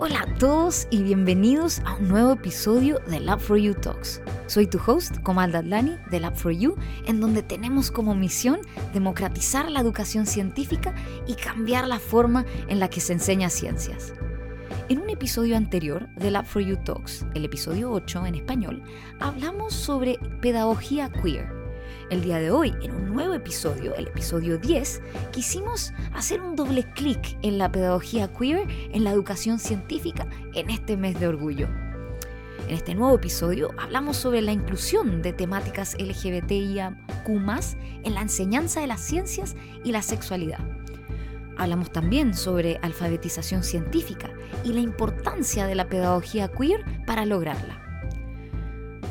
Hola a todos y bienvenidos a un nuevo episodio de Lab for You Talks. Soy tu host, Komal Dadlani, de Lab for You, en donde tenemos como misión democratizar la educación científica y cambiar la forma en la que se enseña ciencias. En un episodio anterior de Lab for You Talks, el episodio 8 en español, hablamos sobre pedagogía queer el día de hoy, en un nuevo episodio, el episodio 10, quisimos hacer un doble clic en la pedagogía queer, en la educación científica, en este mes de orgullo. En este nuevo episodio hablamos sobre la inclusión de temáticas LGBTIQ en la enseñanza de las ciencias y la sexualidad. Hablamos también sobre alfabetización científica y la importancia de la pedagogía queer para lograrla.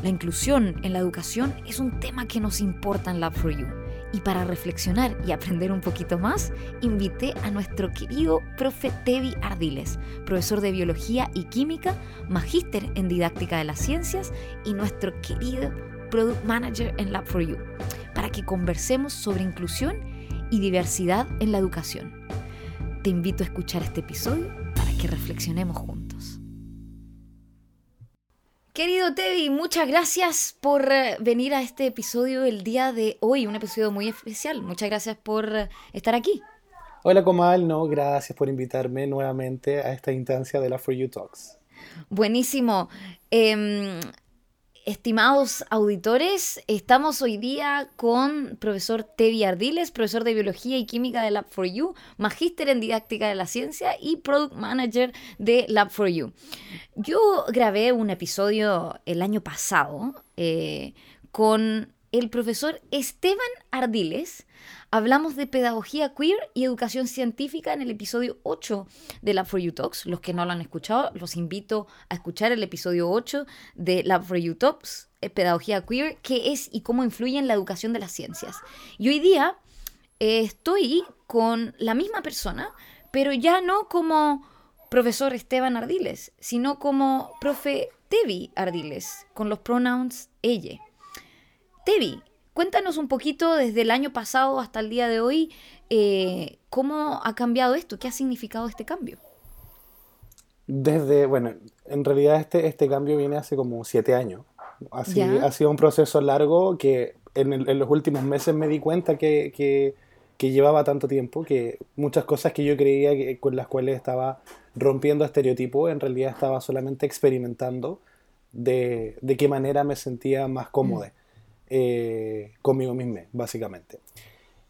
La inclusión en la educación es un tema que nos importa en Lab4U. Y para reflexionar y aprender un poquito más, invité a nuestro querido profe Tevi Ardiles, profesor de Biología y Química, magíster en Didáctica de las Ciencias y nuestro querido Product Manager en Lab4U, para que conversemos sobre inclusión y diversidad en la educación. Te invito a escuchar este episodio para que reflexionemos juntos. Querido Teddy, muchas gracias por eh, venir a este episodio el día de hoy, un episodio muy especial. Muchas gracias por eh, estar aquí. Hola Comal, no, gracias por invitarme nuevamente a esta instancia de la For You Talks. Buenísimo. Em, Estimados auditores, estamos hoy día con profesor Tevi Ardiles, profesor de Biología y Química de Lab4U, magíster en Didáctica de la Ciencia y Product Manager de Lab4U. Yo grabé un episodio el año pasado eh, con el profesor Esteban Ardiles, Hablamos de pedagogía queer y educación científica en el episodio 8 de Lab for You Talks. Los que no lo han escuchado, los invito a escuchar el episodio 8 de Lab for You Talks, eh, pedagogía queer, qué es y cómo influye en la educación de las ciencias. Y hoy día eh, estoy con la misma persona, pero ya no como profesor Esteban Ardiles, sino como profe Tevi Ardiles, con los pronouns ella. Tevi, Cuéntanos un poquito desde el año pasado hasta el día de hoy, eh, ¿cómo ha cambiado esto? ¿Qué ha significado este cambio? Desde, bueno, en realidad este, este cambio viene hace como siete años. Así, ha sido un proceso largo que en, los últimos meses me di cuenta que, que, llevaba tanto tiempo, que muchas cosas que yo creía que, con las cuales estaba rompiendo estereotipos, en realidad estaba solamente experimentando de, de qué manera me sentía más cómodo. Mm. Eh, conmigo mismo, básicamente.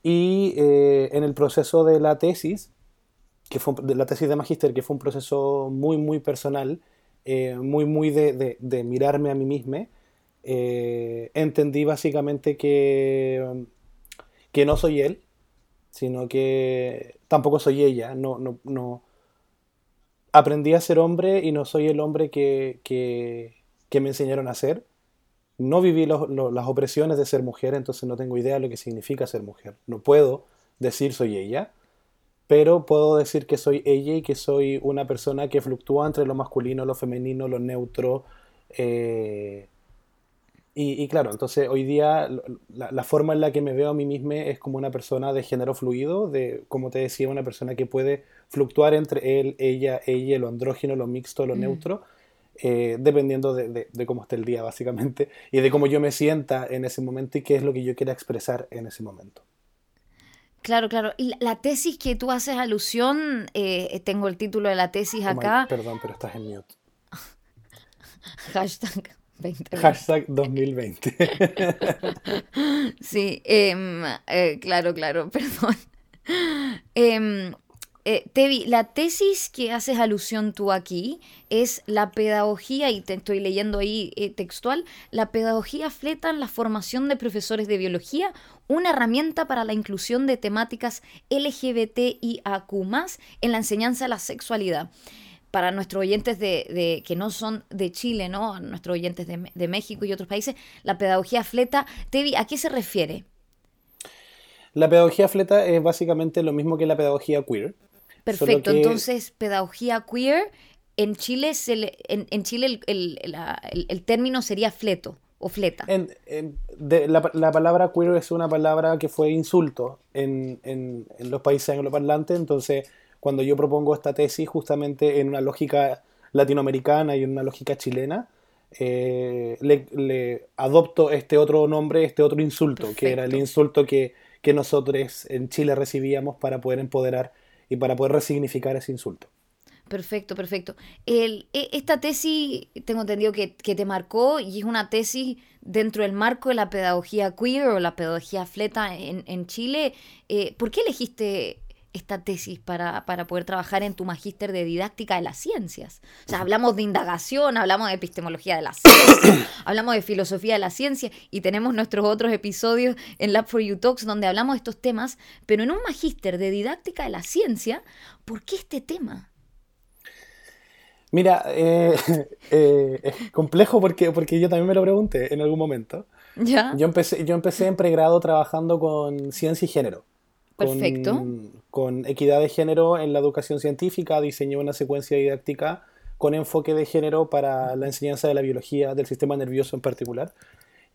Y eh, en el proceso de la tesis, que fue de la tesis de magíster, que fue un proceso muy, muy personal, eh, muy, muy de, de, mirarme a mí mismo, entendí básicamente que, que no soy él, sino que tampoco soy ella. No, no, no. Aprendí a ser hombre y no soy el hombre que, que, que me enseñaron a ser no viví las opresiones de ser mujer, entonces no tengo idea de lo que significa ser mujer. No puedo decir soy ella, pero puedo decir que soy ella y que soy una persona que fluctúa entre lo masculino, lo femenino, lo neutro. Eh, y, claro, entonces hoy día la, forma en la que me veo a mí misma es como una persona de género fluido, de, como te decía, una persona que puede fluctuar entre él, ella, ella, lo andrógeno, lo mixto, lo mm. neutro eh, dependiendo de, cómo esté el día, básicamente, y de cómo yo me sienta en ese momento y qué es lo que yo quiera expresar en ese momento. Claro, claro. Y la tesis que tú haces alusión, eh, tengo el título de la tesis oh acá. perdón, pero estás en mute. Hashtag 2020. Hashtag 2020. sí, em, eh, claro, claro, perdón. Eh, Tevi, la tesis que haces alusión tú aquí es la pedagogía, y te estoy leyendo ahí eh, textual, la pedagogía fleta en la formación de profesores de biología, una herramienta para la inclusión de temáticas LGBTIAQ en la enseñanza de la sexualidad. Para nuestros oyentes de, que no son de Chile, ¿no? nuestros oyentes de, de México y otros países, la pedagogía fleta, Tevi, ¿a qué se refiere? La pedagogía fleta es básicamente lo mismo que la pedagogía queer. Perfecto, entonces pedagogía queer, en Chile, se en, Chile el, término sería fleto o fleta. la, palabra queer es una palabra que fue insulto en, los países angloparlantes, entonces cuando yo propongo esta tesis justamente en una lógica latinoamericana y en una lógica chilena, eh, le, adopto este otro nombre, este otro insulto, que era el insulto que, que nosotros en Chile recibíamos para poder empoderar y para poder resignificar ese insulto. Perfecto, perfecto. E, esta tesis, tengo entendido que, que, te marcó y es una tesis dentro del marco de la pedagogía queer o la pedagogía fleta en, en Chile. Eh, ¿Por qué elegiste esta tesis para, para, poder trabajar en tu magíster de didáctica de las ciencias. O sea, hablamos de indagación, hablamos de epistemología de la ciencia, hablamos de filosofía de la ciencia y tenemos nuestros otros episodios en Lab for You Talks donde hablamos de estos temas, pero en un magíster de didáctica de la ciencia, ¿por qué este tema? Mira, eh, eh, es complejo porque, porque yo también me lo pregunté en algún momento. ¿Ya? Yo, empecé, yo empecé en pregrado trabajando con ciencia y género. Perfecto. Con, equidad de género en la educación científica, diseñé una secuencia didáctica con enfoque de género para la enseñanza de la biología, del sistema nervioso en particular.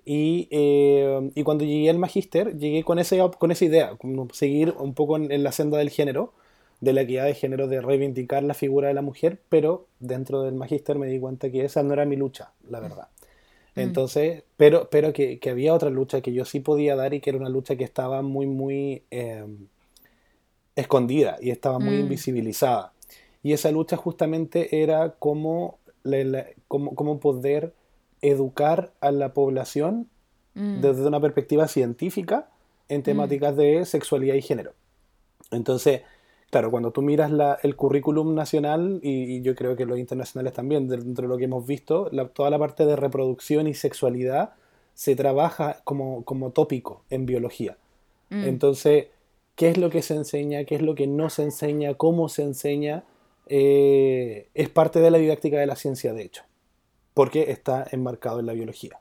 Y, eh, y cuando llegué al magíster, llegué con, ese, con esa idea, como seguir un poco en, la senda del género, de la equidad de género, de reivindicar la figura de la mujer, pero dentro del magíster me di cuenta que esa no era mi lucha, la verdad. Mm. Entonces, pero, pero que, que, había otra lucha que yo sí podía dar y que era una lucha que estaba muy, muy em, escondida y estaba muy mm. invisibilizada. Y esa lucha justamente era cómo, cómo, poder educar a la población mm. desde una perspectiva científica en temáticas de sexualidad y género. Entonces, Claro, cuando tú miras el currículum nacional, y, yo creo que los internacionales también, dentro de lo que hemos visto, toda la parte de reproducción y sexualidad se trabaja como, como tópico en biología. Mm. Entonces, ¿qué es lo que se enseña? ¿Qué es lo que no se enseña? ¿Cómo se enseña? Eh, es parte de la didáctica de la ciencia, de hecho, porque está enmarcado en la biología.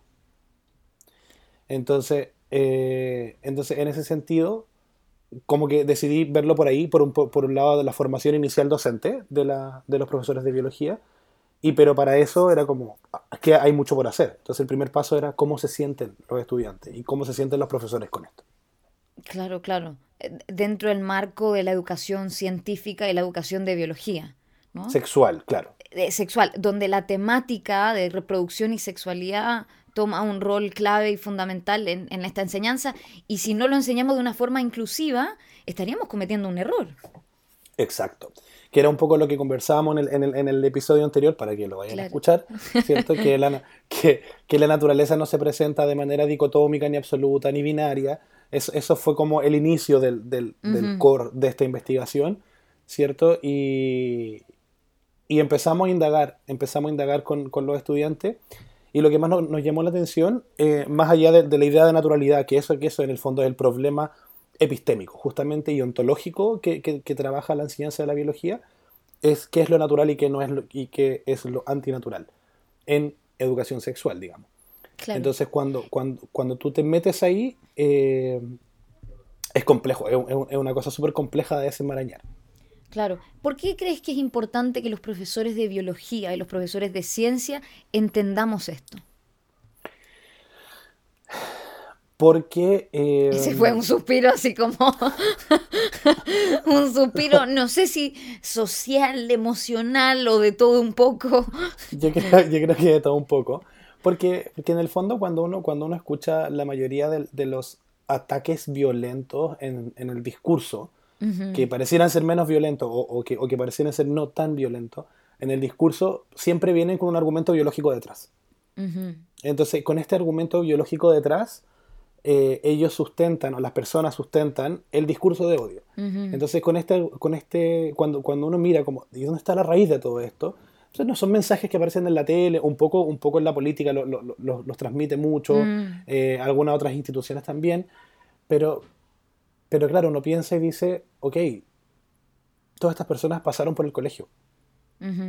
Entonces, eh, entonces en ese sentido, como que decidí verlo por ahí, por un, por un lado de la formación inicial docente de, la, de los profesores de biología, y pero para eso era como que hay mucho por hacer. Entonces el primer paso era cómo se sienten los estudiantes y cómo se sienten los profesores con esto. Claro, claro. Dentro del marco de la educación científica y la educación de biología. ¿no? Sexual, claro. Eh, sexual, donde la temática de reproducción y sexualidad toma un rol clave y fundamental en, esta enseñanza y si no lo enseñamos de una forma inclusiva, estaríamos cometiendo un error. Exacto. Que era un poco lo que conversábamos en el, episodio anterior, para que lo vayan a escuchar, ¿cierto? que, la, que, la naturaleza no se presenta de manera dicotómica, ni absoluta, ni binaria. Eso, fue como el inicio del, del, core de esta investigación, ¿cierto? Y, y empezamos a indagar, empezamos a indagar con, con los estudiantes y lo que más nos, llamó la atención, eh, más allá de, la idea de naturalidad, que eso, que eso en el fondo es el problema epistémico, justamente y ontológico que, que, trabaja la enseñanza de la biología, es qué es lo natural y qué no es lo, y qué es lo antinatural en educación sexual, digamos. Entonces, cuando, cuando, cuando tú te metes ahí, eh, es complejo, es, es una cosa súper compleja de desenmarañar. Claro. ¿Por qué crees que es importante que los profesores de biología y los profesores de ciencia entendamos esto? Porque... Eh, Ese fue un suspiro así como... un suspiro, no sé si social, emocional o de todo un poco. yo, creo, que de todo un poco. Porque, porque en el fondo cuando uno, cuando uno escucha la mayoría de, los ataques violentos en, en el discurso, que parecieran ser menos violentos o, que, o, que, parecieran ser no tan violentos, en el discurso siempre vienen con un argumento biológico detrás. Entonces, con este argumento biológico detrás, eh, ellos sustentan, o las personas sustentan, el discurso de odio. Entonces, con este, con este cuando, cuando uno mira como, ¿y dónde está la raíz de todo esto? Entonces, no son mensajes que aparecen en la tele, un poco, un poco en la política lo, lo, los transmite mucho, mm. eh, algunas otras instituciones también, pero, pero claro, uno piensa y dice, ok, todas estas personas pasaron por el colegio.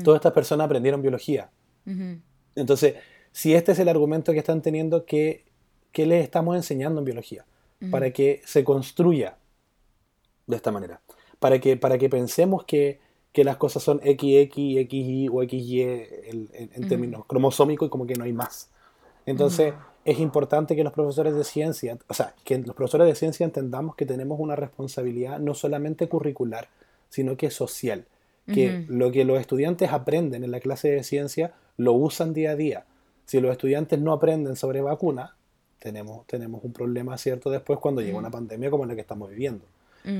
Todas estas personas aprendieron biología. Entonces, si este es el argumento que están teniendo, ¿qué, qué les estamos enseñando en biología? Para que se construya de esta manera. Para que, para que pensemos que, las cosas son XX, XY o XY en, en términos cromosómicos y como que no hay más. Entonces, es importante que los profesores de ciencia, o sea, que los profesores de ciencia entendamos que tenemos una responsabilidad no solamente curricular, sino que social. Que lo que los estudiantes aprenden en la clase de ciencia lo usan día a día. Si los estudiantes no aprenden sobre vacunas, tenemos, tenemos un problema, ¿cierto? Después cuando llega una pandemia como la que estamos viviendo.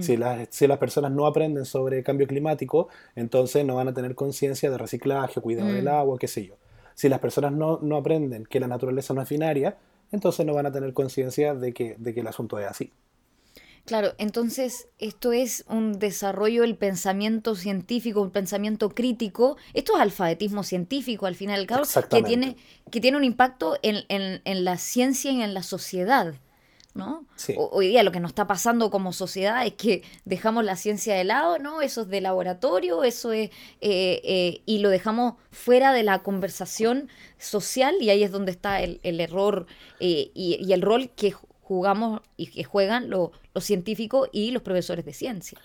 Si, las, si las personas no aprenden sobre cambio climático, entonces no van a tener conciencia de reciclaje, cuidado del agua, qué sé yo. Si las personas no, no, aprenden que la naturaleza no es binaria, entonces no van a tener conciencia de que, de que el asunto es así. Claro, entonces esto es un desarrollo del pensamiento científico, un pensamiento crítico. Esto es alfabetismo científico, al final cabo, que tiene, que tiene un impacto en, en, en, la ciencia y en la sociedad. ¿No? hoy día lo que nos está pasando como sociedad es que dejamos la ciencia de lado, ¿no? Eso es de laboratorio, eso es... Eh, eh, y lo dejamos fuera de la conversación social y ahí es donde está el, error eh, y, y, el rol que jugamos y que juegan los científicos y los profesores de ciencia.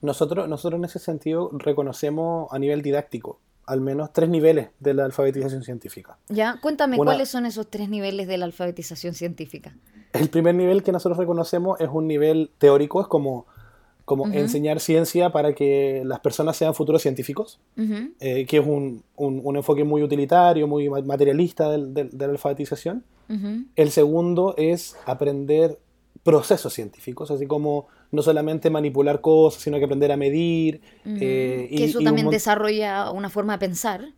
Nosotros, nosotros en ese sentido reconocemos a nivel didáctico al menos tres niveles de la alfabetización científica. Ya, cuéntame cuáles son esos tres niveles de la alfabetización científica. El primer nivel que nosotros reconocemos es un nivel teórico, es como, como enseñar ciencia para que las personas sean futuros científicos, eh, que es un, un, enfoque muy utilitario, muy materialista de la alfabetización. El segundo es aprender procesos científicos, así como no solamente manipular cosas, sino que aprender a medir. Eh, que eso también desarrolla una forma de pensar.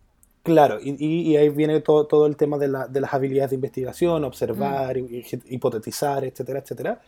Claro, y, ahí viene todo, todo el tema de, la, de, las habilidades de investigación, observar, mm. hipotetizar, etcétera, etcétera.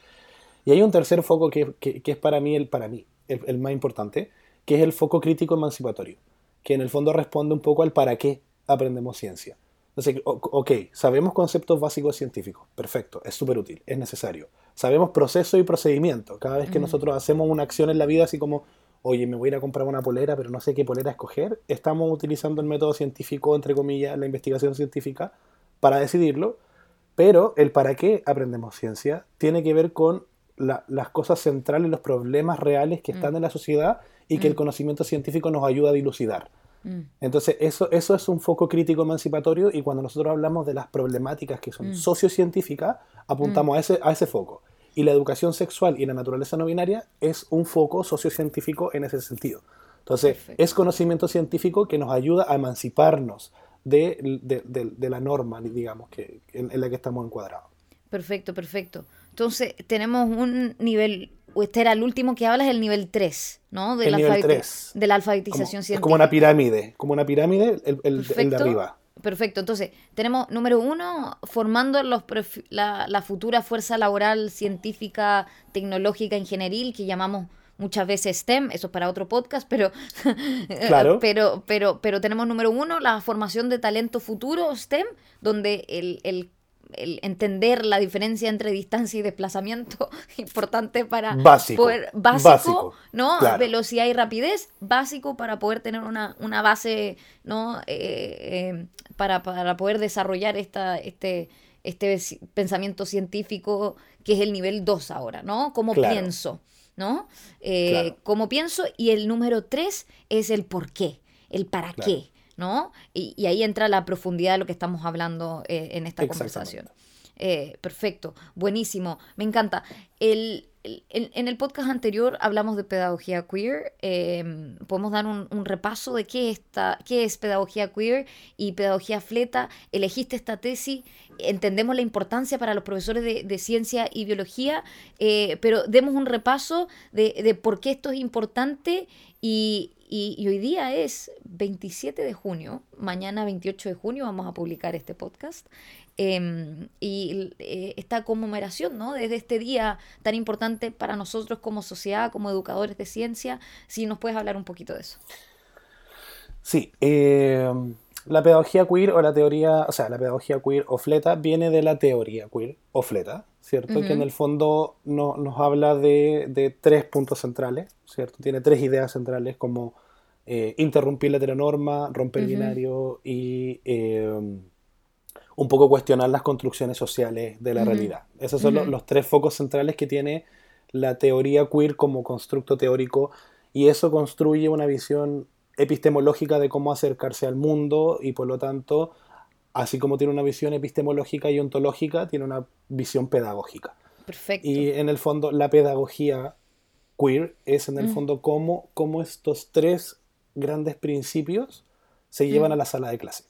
Y hay un tercer foco que, que, es para mí, el, para mí el, el, más importante, que es el foco crítico emancipatorio, que en el fondo responde un poco al para qué aprendemos ciencia. Entonces, ok, sabemos conceptos básicos científicos, perfecto, es súper útil, es necesario. Sabemos proceso y procedimiento. Cada vez que nosotros hacemos una acción en la vida, así como, oye, me voy a ir a comprar una polera, pero no sé qué polera escoger, estamos utilizando el método científico, entre comillas, la investigación científica, para decidirlo. Pero el para qué aprendemos ciencia tiene que ver con las cosas centrales, los problemas reales que están mm. en la sociedad y que el mm. conocimiento científico nos ayuda a dilucidar. Mm. Entonces, eso, eso es un foco crítico emancipatorio y cuando nosotros hablamos de las problemáticas que son sociocientíficas, apuntamos a, ese, a ese foco. Y la educación sexual y la naturaleza no binaria es un foco sociocientífico en ese sentido. Entonces, es conocimiento científico que nos ayuda a emanciparnos de, la norma, digamos, que, en, la que estamos encuadrados. Perfecto, perfecto. Entonces, tenemos un nivel, este era el último que hablas, el nivel 3, ¿no? De, la, nivel 3. de la alfabetización científica. Es como una pirámide, como una pirámide, el, el de arriba. Perfecto, entonces tenemos número uno, formando los la, la, futura fuerza laboral científica, tecnológica, ingenieril, que llamamos muchas veces STEM, eso es para otro podcast, pero, claro. pero, pero, pero tenemos número uno, la formación de talento futuro STEM, donde el, el el entender la diferencia entre distancia y desplazamiento importante para básico, poder básico, no velocidad y rapidez básico para poder tener una, una base no eh, eh, para, para, poder desarrollar esta este este pensamiento científico que es el nivel 2 ahora no cómo pienso no eh, cómo pienso y el número 3 es el por qué el para qué ¿no? Y, ahí entra la profundidad de lo que estamos hablando eh, en esta conversación. Eh, perfecto, buenísimo, me encanta. El, en el podcast anterior hablamos de pedagogía queer. Em, podemos dar un, repaso de qué, está, qué es pedagogía queer y pedagogía fleta. Elegiste esta tesis, entendemos la importancia para los profesores de, ciencia y biología, eh, pero demos un repaso de, de, por qué esto es importante y, y, hoy día es 27 de junio, mañana 28 de junio vamos a publicar este podcast. Em, y eh, esta conmemoración, ¿no? Desde este día tan importante para nosotros como sociedad, como educadores de ciencia, si nos puedes hablar un poquito de eso. Sí, em, la pedagogía queer o la teoría, o sea, la pedagogía queer o fleta viene de la teoría queer o fleta, ¿cierto? Que en el fondo no, nos habla de, de, tres puntos centrales, ¿cierto? Tiene tres ideas centrales como eh, interrumpir la heteronorma, romper el binario y em, un poco cuestionar las construcciones sociales de la realidad. Esos son los, tres focos centrales que tiene la teoría queer como constructo teórico y eso construye una visión epistemológica de cómo acercarse al mundo y por lo tanto, así como tiene una visión epistemológica y ontológica, tiene una visión pedagógica. Perfecto. Y en el fondo la pedagogía queer es en el fondo cómo, cómo, estos tres grandes principios se llevan mm. a la sala de clase.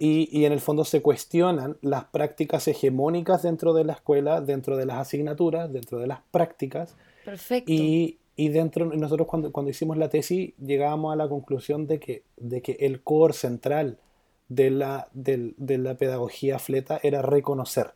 Y, y, en el fondo se cuestionan las prácticas hegemónicas dentro de la escuela, dentro de las asignaturas, dentro de las prácticas. Perfecto. Y, y dentro, nosotros cuando, cuando hicimos la tesis llegábamos a la conclusión de que, de que el core central de la, de, de la pedagogía fleta era reconocer.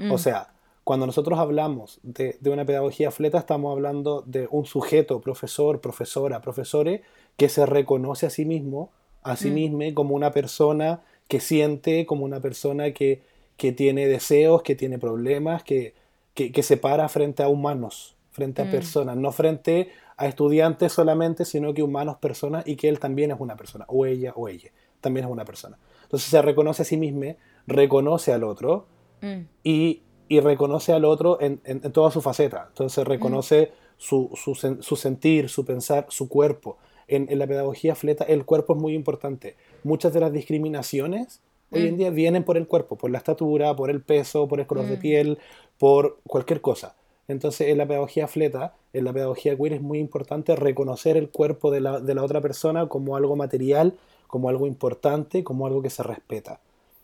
O mm. sea, cuando nosotros hablamos de, de, una pedagogía fleta, estamos hablando de un sujeto, profesor, profesora, profesore, que se reconoce a sí mismo, a sí mm. mismo como una persona que siente, como una persona que, que tiene deseos, que tiene problemas, que, que, que, se para frente a humanos, frente a mm. personas, no frente a estudiantes solamente, sino que humanos, personas, y que él también es una persona, o ella, o ella, también es una persona. Entonces se reconoce a sí mismo, reconoce al otro mm. y, y, reconoce al otro en, en, toda su faceta. Entonces reconoce mm. su, su, su, sentir, su pensar, su cuerpo. En, en, la pedagogía fleta el cuerpo es muy importante. Muchas de las discriminaciones hoy en mm. día vienen por el cuerpo, por la estatura, por el peso, por el color de piel, por cualquier cosa. Entonces, en la pedagogía fleta, en la pedagogía queer es muy importante reconocer el cuerpo de la, de la otra persona como algo material como algo importante, como algo que se respeta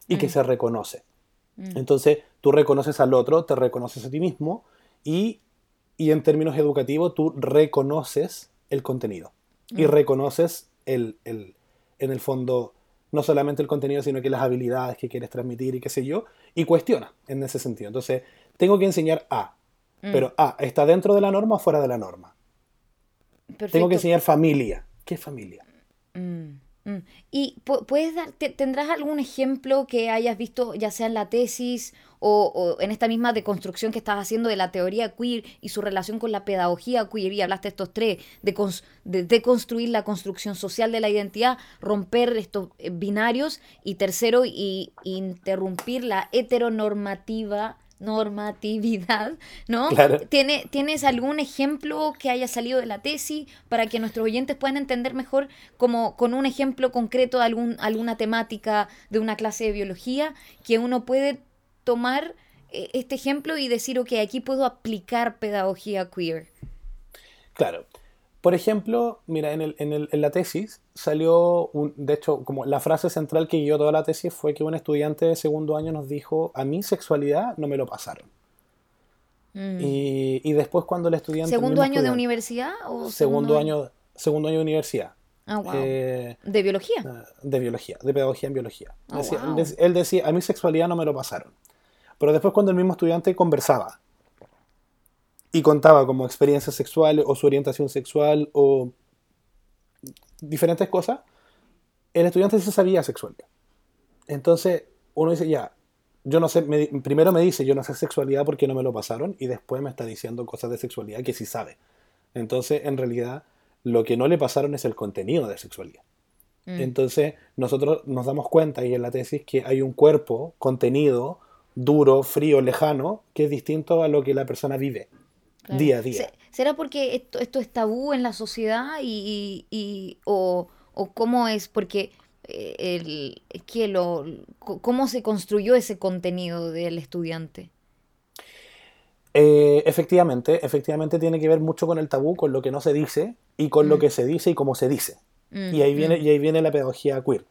y que mm. se reconoce. Mm. Entonces, tú reconoces al otro, te reconoces a ti mismo y, en términos educativos tú reconoces el contenido y mm. reconoces el, en el fondo no solamente el contenido, sino que las habilidades que quieres transmitir y qué sé yo, y cuestiona en ese sentido. Entonces, tengo que enseñar A, pero A, ¿está dentro de la norma o fuera de la norma? Tengo que enseñar familia. ¿Qué familia? ¿Y puedes dar, tendrás algún ejemplo que hayas visto, ya sea en la tesis o, en esta misma deconstrucción que estás haciendo de la teoría queer y su relación con la pedagogía queer? Y hablaste de estos tres, de, deconstruir la construcción social de la identidad, romper estos eh, binarios y tercero, y interrumpir la heteronormativa normatividad, ¿no? ¿Tiene, ¿Tienes algún ejemplo que haya salido de la tesis para que nuestros oyentes puedan entender mejor como con un ejemplo concreto de algún, alguna temática de una clase de biología que uno puede tomar eh, este ejemplo y decir, ok, aquí puedo aplicar pedagogía queer? Claro. Por ejemplo, mira, en, el, en, el, en la tesis salió, un, de hecho, como la frase central que guió toda la tesis fue que un estudiante de segundo año nos dijo, a mi sexualidad no me lo pasaron. Mm. Y, y, después cuando el estudiante... ¿Segundo año de universidad? O segundo, año, segundo año de universidad. Ah, wow. Eh, ¿De biología? Ah, de biología, de pedagogía en biología. Oh, él decía, a mi sexualidad no me lo pasaron. Pero después cuando el mismo estudiante conversaba y contaba como experiencias sexuales o su orientación sexual o diferentes cosas, el estudiante sí sabía sexualidad. Entonces uno dice, ya, yo no sé, primero me dice, yo no sé sexualidad porque no me lo pasaron y después me está diciendo cosas de sexualidad que sí sabe. Entonces, en realidad, lo que no le pasaron es el contenido de sexualidad. Mm. Entonces, nosotros nos damos cuenta y en la tesis que hay un cuerpo, contenido, duro, frío, lejano, que es distinto a lo que la persona vive día a día. ¿Será porque esto, esto es tabú en la sociedad y, y, o, o, cómo es? Porque eh, el, que lo, ¿cómo se construyó ese contenido del estudiante? Eh, efectivamente, efectivamente tiene que ver mucho con el tabú, con lo que no se dice y con lo mm. que se dice y cómo se dice. Mm, y, ahí viene, mm. y ahí viene la pedagogía queer.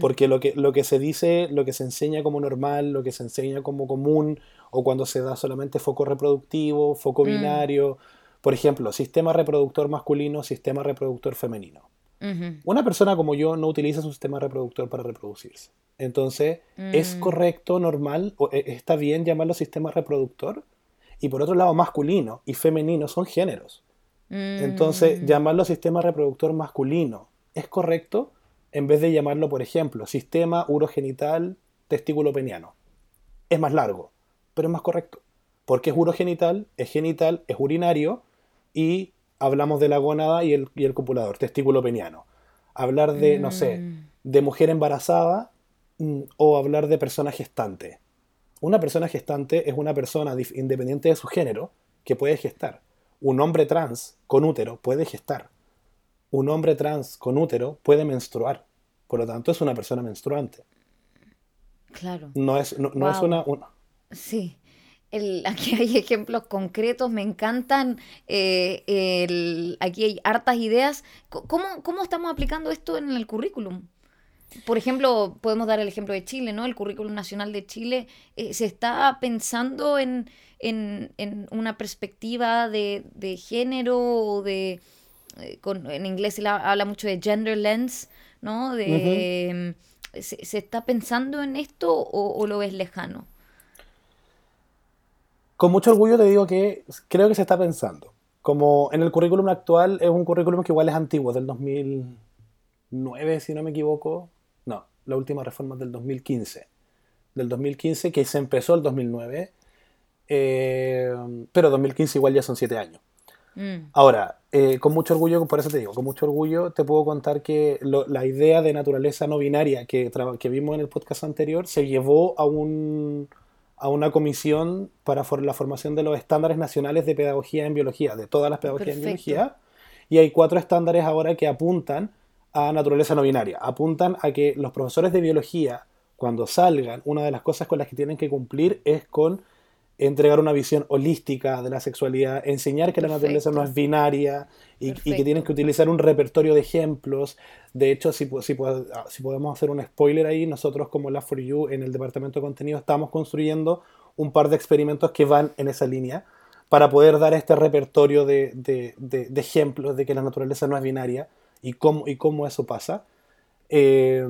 Porque lo que, lo que se dice, lo que se enseña como normal, lo que se enseña como común, o cuando se da solamente foco reproductivo, foco mm. binario. Por ejemplo, sistema reproductor masculino, sistema reproductor femenino. Una persona como yo no utiliza su sistema reproductor para reproducirse. Entonces, ¿es mm. correcto, normal, o e, está bien llamarlo sistema reproductor? Y por otro lado, masculino y femenino son géneros. Entonces, mm. llamarlo sistema reproductor masculino, ¿es correcto? En vez de llamarlo, por ejemplo, sistema urogenital testículo peniano. Es más largo pero es más correcto. Porque es urogenital, es genital, es urinario y hablamos de la gónada y el, y el copulador, testículo peniano. Hablar de, no sé, mm. de mujer embarazada mm, o hablar de persona gestante. Una persona gestante es una persona independiente de su género que puede gestar. Un hombre trans con útero puede gestar. Un hombre trans con útero puede menstruar. Por lo tanto, es una persona menstruante. Claro. No es, no, es una, Sí. aquí hay ejemplos concretos, me encantan, eh, aquí hay hartas ideas. ¿Cómo, ¿Cómo estamos aplicando esto en el currículum? Por ejemplo, podemos dar el ejemplo de Chile, ¿no? El currículum nacional de Chile eh, se está pensando en, en, en una perspectiva de, de género o de... Eh, con, en inglés se habla mucho de gender lens, ¿no? De, ¿se, está pensando en esto o, lo ves lejano? Con mucho orgullo te digo que creo que se está pensando. Como en el currículum actual es un currículum que igual es antiguo, del 2009, si no me equivoco. No, la última reforma es del 2015. Del 2015, que se empezó el 2009. Eh, pero 2015 igual ya son siete años. Mm. Ahora, eh, con mucho orgullo, por eso te digo, con mucho orgullo te puedo contar que la idea de naturaleza no binaria que, que vimos en el podcast anterior se llevó a, un, a una comisión para la formación de los estándares nacionales de pedagogía en biología, de todas las pedagogías en biología. Y hay cuatro estándares ahora que apuntan a naturaleza no binaria. Apuntan a que los profesores de biología, cuando salgan, una de las cosas con las que tienen que cumplir es con entregar una visión holística de la sexualidad, enseñar que la naturaleza no es binaria y, que tienen que utilizar un repertorio de ejemplos. De hecho, si, si, ah, si podemos hacer un spoiler ahí, nosotros como la for You en el departamento de contenido estamos construyendo un par de experimentos que van en esa línea para poder dar este repertorio de, de, de, ejemplos de que la naturaleza no es binaria y cómo, y cómo eso pasa. Eh,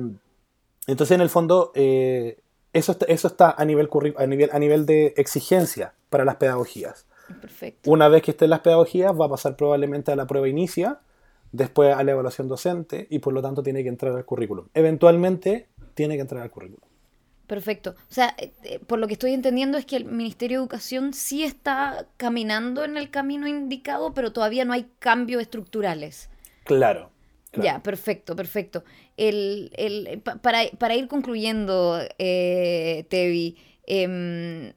entonces, en el fondo, eh, eso, eso está a nivel, a, nivel, a nivel de exigencia para las pedagogías. Perfecto. Una vez que estén las pedagogías, va a pasar probablemente a la prueba inicia, después a la evaluación docente y por lo tanto tiene que entrar al currículum. Eventualmente tiene que entrar al currículum. Perfecto. O sea, eh, eh, por lo que estoy entendiendo es que el Ministerio de Educación sí está caminando en el camino indicado, pero todavía no hay cambios estructurales. Claro. Ya, perfecto, perfecto. El, el, para, para, ir concluyendo, eh, Tevi, em,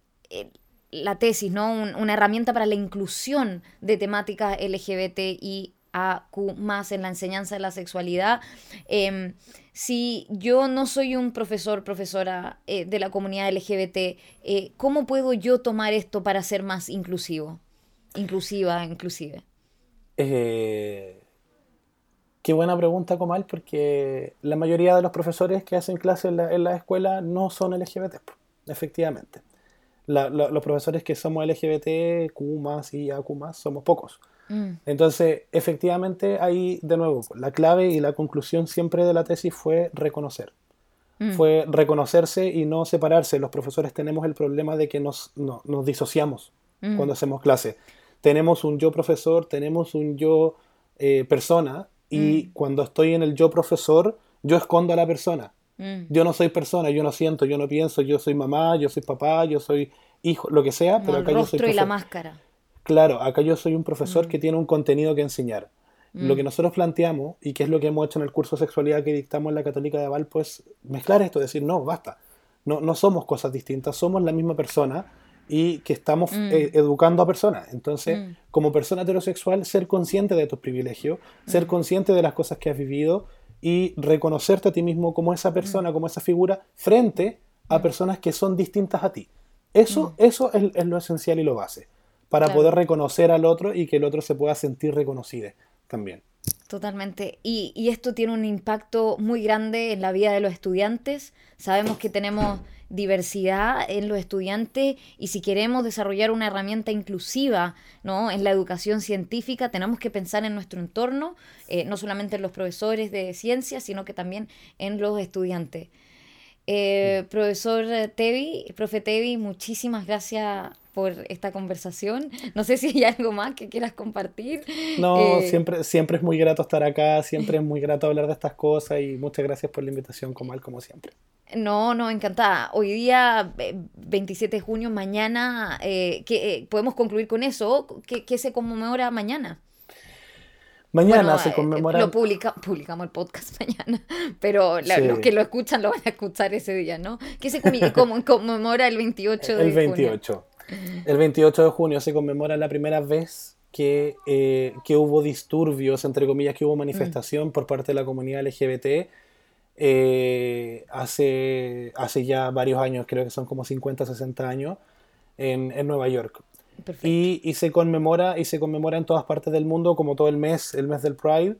la tesis, ¿no? una herramienta para la inclusión de temáticas LGBT y AQ más en la enseñanza de la sexualidad. Em, si yo no soy un profesor, profesora eh, de la comunidad LGBT, eh, ¿cómo puedo yo tomar esto para ser más inclusivo? Inclusiva, inclusive. Eh, Qué buena pregunta, Comal, porque la mayoría de los profesores que hacen clases en la, en escuela no son LGBT, efectivamente. los profesores que somos LGBT, Q y AQ somos pocos. Mm. Entonces, efectivamente, ahí de nuevo, la clave y la conclusión siempre de la tesis fue reconocer. Mm. Fue reconocerse y no separarse. Los profesores tenemos el problema de que nos, nos disociamos mm. cuando hacemos clase. Tenemos un yo profesor, tenemos un yo eh, persona y mm. cuando estoy en el yo profesor, yo escondo a la persona. Mm. Yo no soy persona, yo no siento, yo no pienso, yo soy mamá, yo soy papá, yo soy hijo, lo que sea, pero acá el rostro yo soy y la máscara. Claro, acá yo soy un profesor mm. que tiene un contenido que enseñar. Lo que nosotros planteamos, y que es lo que hemos hecho en el curso de sexualidad que dictamos en la Católica de Valpo, es mezclar esto, decir, no, basta. No, no somos cosas distintas, somos la misma persona y que estamos mm. eh, educando a personas. Entonces, mm. como persona heterosexual, ser consciente de tus privilegios, ser mm. consciente de las cosas que has vivido y reconocerte a ti mismo como esa persona, como esa figura, frente a personas que son distintas a ti. Eso, eso es, lo esencial y lo base, para poder reconocer al otro y que el otro se pueda sentir reconocido también. Totalmente. Y, y, esto tiene un impacto muy grande en la vida de los estudiantes. Sabemos que tenemos diversidad en los estudiantes y si queremos desarrollar una herramienta inclusiva ¿no? en la educación científica, tenemos que pensar en nuestro entorno, eh, no solamente en los profesores de ciencias, sino que también en los estudiantes. Eh, profesor Tevi, profe Tevi, muchísimas gracias por esta conversación. No sé si hay algo más que quieras compartir. No, eh, siempre, siempre es muy grato estar acá, siempre es muy grato hablar de estas cosas y muchas gracias por la invitación, Comal, como siempre. No, no, encantada. Hoy día, 27 de junio, mañana, eh, que, podemos concluir con eso. ¿Qué, se conmemora mañana? Mañana se eh, conmemora. Lo publica, publicamos el podcast mañana, pero los que lo escuchan lo van a escuchar ese día, ¿no? ¿Qué se conmemora el 28 de el 28. El 28 de junio se conmemora la primera vez que, eh, que hubo disturbios, entre comillas, que hubo manifestación por parte de la comunidad LGBT eh, hace, hace ya varios años, creo que son como 50, 60 años, en, en Nueva York. Y, y, se conmemora y se conmemora en todas partes del mundo como todo el mes, el mes del Pride.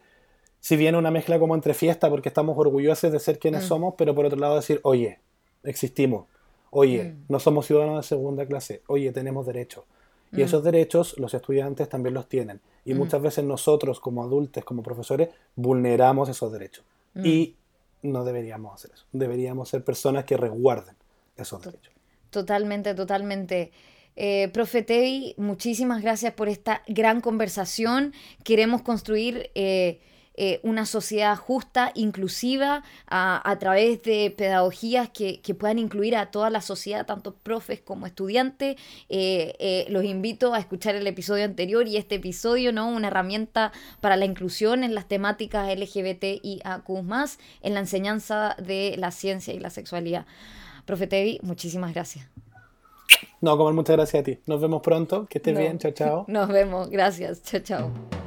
Si viene una mezcla como entre fiesta porque estamos orgullosos de ser quienes mm. somos, pero por otro lado decir, oye, existimos. Oye, mm. no somos ciudadanos de segunda clase. Oye, tenemos derechos. Y mm. esos derechos los estudiantes también los tienen. Y muchas veces nosotros como adultos, como profesores, vulneramos esos derechos. Y no deberíamos hacer eso. Deberíamos ser personas que resguarden esos derechos. Totalmente, totalmente. Eh, profe Tevi, muchísimas gracias por esta gran conversación. Queremos construir eh, eh, una sociedad justa, inclusiva, a, través de pedagogías que, puedan incluir a toda la sociedad, tanto profes como estudiantes. los invito a escuchar el episodio anterior y este episodio, ¿no? Una herramienta para la inclusión en las temáticas LGBT y AQ, en la enseñanza de la ciencia y la sexualidad. Profe Tevi, muchísimas gracias. No, como muchas gracias a ti. Nos vemos pronto. Que estés bien. Chao, chao. Nos vemos. Gracias. Chao, chao.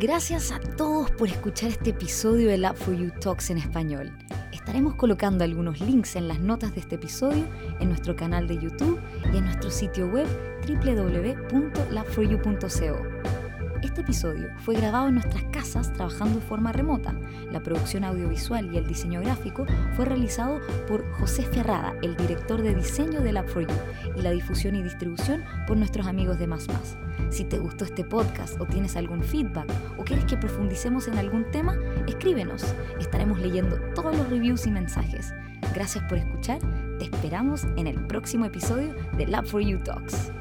Gracias a todos por escuchar este episodio de Lab for You Talks en español. Estaremos colocando algunos links en las notas de este episodio en nuestro canal de YouTube y en nuestro sitio web www.labforyou.co. Este episodio fue grabado en nuestras casas trabajando de forma remota. La producción audiovisual y el diseño gráfico fue realizado por José Ferrada, el director de diseño de Lab4U, y la difusión y distribución por nuestros amigos de Más Más. Si te gustó este podcast o tienes algún feedback o quieres que profundicemos en algún tema, escríbenos. Estaremos leyendo todos los reviews y mensajes. Gracias por escuchar. Te esperamos en el próximo episodio de Lab4U Talks.